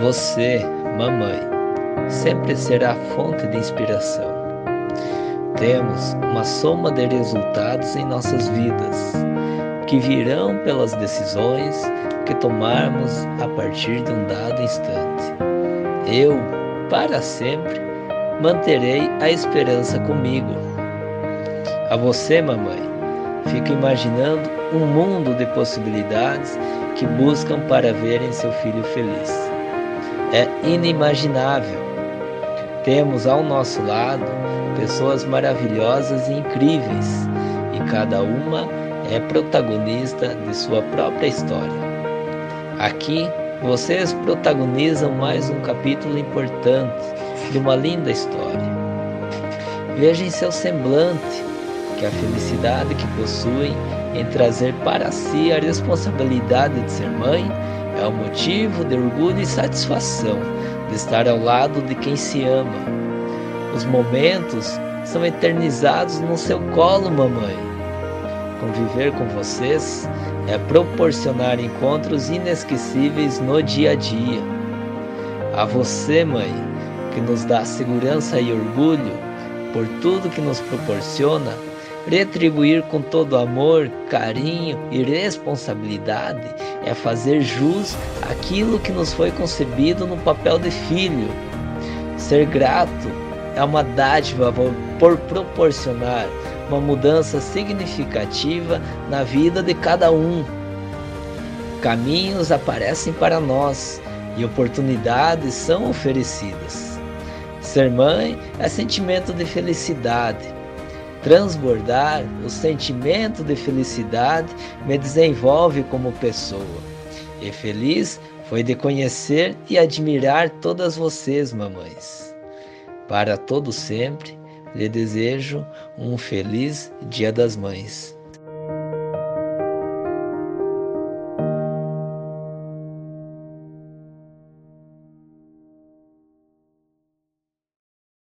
Você, mamãe, sempre será fonte de inspiração. Temos uma soma de resultados em nossas vidas que virão pelas decisões que tomarmos a partir de um dado instante. Eu, para sempre, manterei a esperança comigo. A você, mamãe, fico imaginando um mundo de possibilidades que buscam para verem seu filho feliz. É inimaginável. Temos ao nosso lado pessoas maravilhosas e incríveis, e cada uma é protagonista de sua própria história. Aqui, vocês protagonizam mais um capítulo importante de uma linda história. Veja em seu semblante que a felicidade que possuem em trazer para si a responsabilidade de ser mãe é um motivo de orgulho e satisfação de estar ao lado de quem se ama. Os momentos são eternizados no seu colo, mamãe. Conviver com vocês é proporcionar encontros inesquecíveis no dia a dia. A você, mãe, que nos dá segurança e orgulho por tudo que nos proporciona, retribuir com todo amor, carinho e responsabilidade é fazer jus àquilo que nos foi concebido no papel de filho. Ser grato é uma dádiva por proporcionar uma mudança significativa na vida de cada um. Caminhos aparecem para nós e oportunidades são oferecidas. Ser mãe é sentimento de felicidade. Transbordar o sentimento de felicidade me desenvolve como pessoa. E feliz foi de conhecer e admirar todas vocês, mamães. Para todo sempre, lhe desejo um feliz Dia das Mães.